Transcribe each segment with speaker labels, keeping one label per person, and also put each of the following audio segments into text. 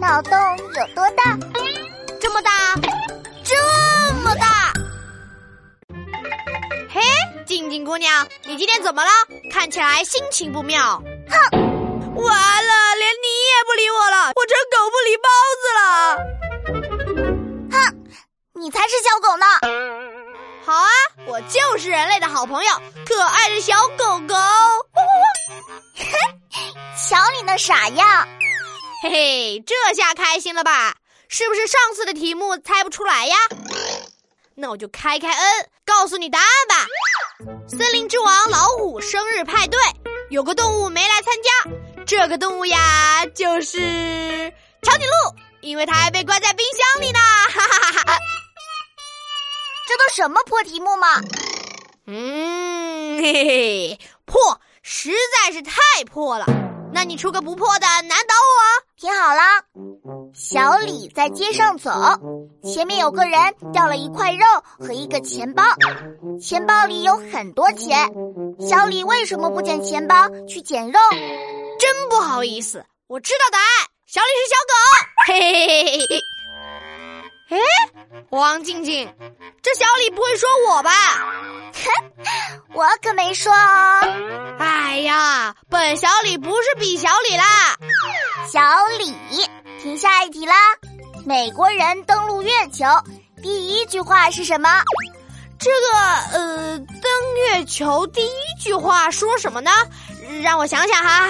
Speaker 1: 脑洞有多大？
Speaker 2: 这么大，这么大！嘿，静静姑娘，你今天怎么了？看起来心情不妙。
Speaker 1: 哼，
Speaker 2: 完了，连你也不理我了，我成狗不理包子了。
Speaker 1: 哼，你才是小狗呢！
Speaker 2: 好啊，我就是人类的好朋友，可爱的小狗狗。
Speaker 1: 瞧你那傻样！
Speaker 2: 嘿嘿，这下开心了吧？是不是上次的题目猜不出来呀？那我就开开恩，告诉你答案吧。森林之王老虎生日派对，有个动物没来参加，这个动物呀就是长颈鹿，因为它还被关在冰箱里呢。哈哈哈哈！
Speaker 1: 这都什么破题目嘛？
Speaker 2: 嗯，嘿嘿，破，实在是太破了。那你出个不破的难倒我。
Speaker 1: 听好了，小李在街上走，前面有个人掉了一块肉和一个钱包，钱包里有很多钱。小李为什么不捡钱包去捡肉？
Speaker 2: 真不好意思，我知道答案，小李是小狗。嘿嘿嘿嘿嘿。哎，王静静，这小李不会说我吧？
Speaker 1: 哼，我可没说哦。
Speaker 2: 哎呀，本小李不是比小李啦。
Speaker 1: 小李，听下一题啦。美国人登陆月球，第一句话是什么？
Speaker 2: 这个呃，登月球第一句话说什么呢？让我想想哈。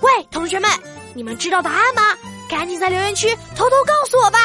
Speaker 2: 喂，同学们，你们知道答案吗？赶紧在留言区偷偷告诉我吧。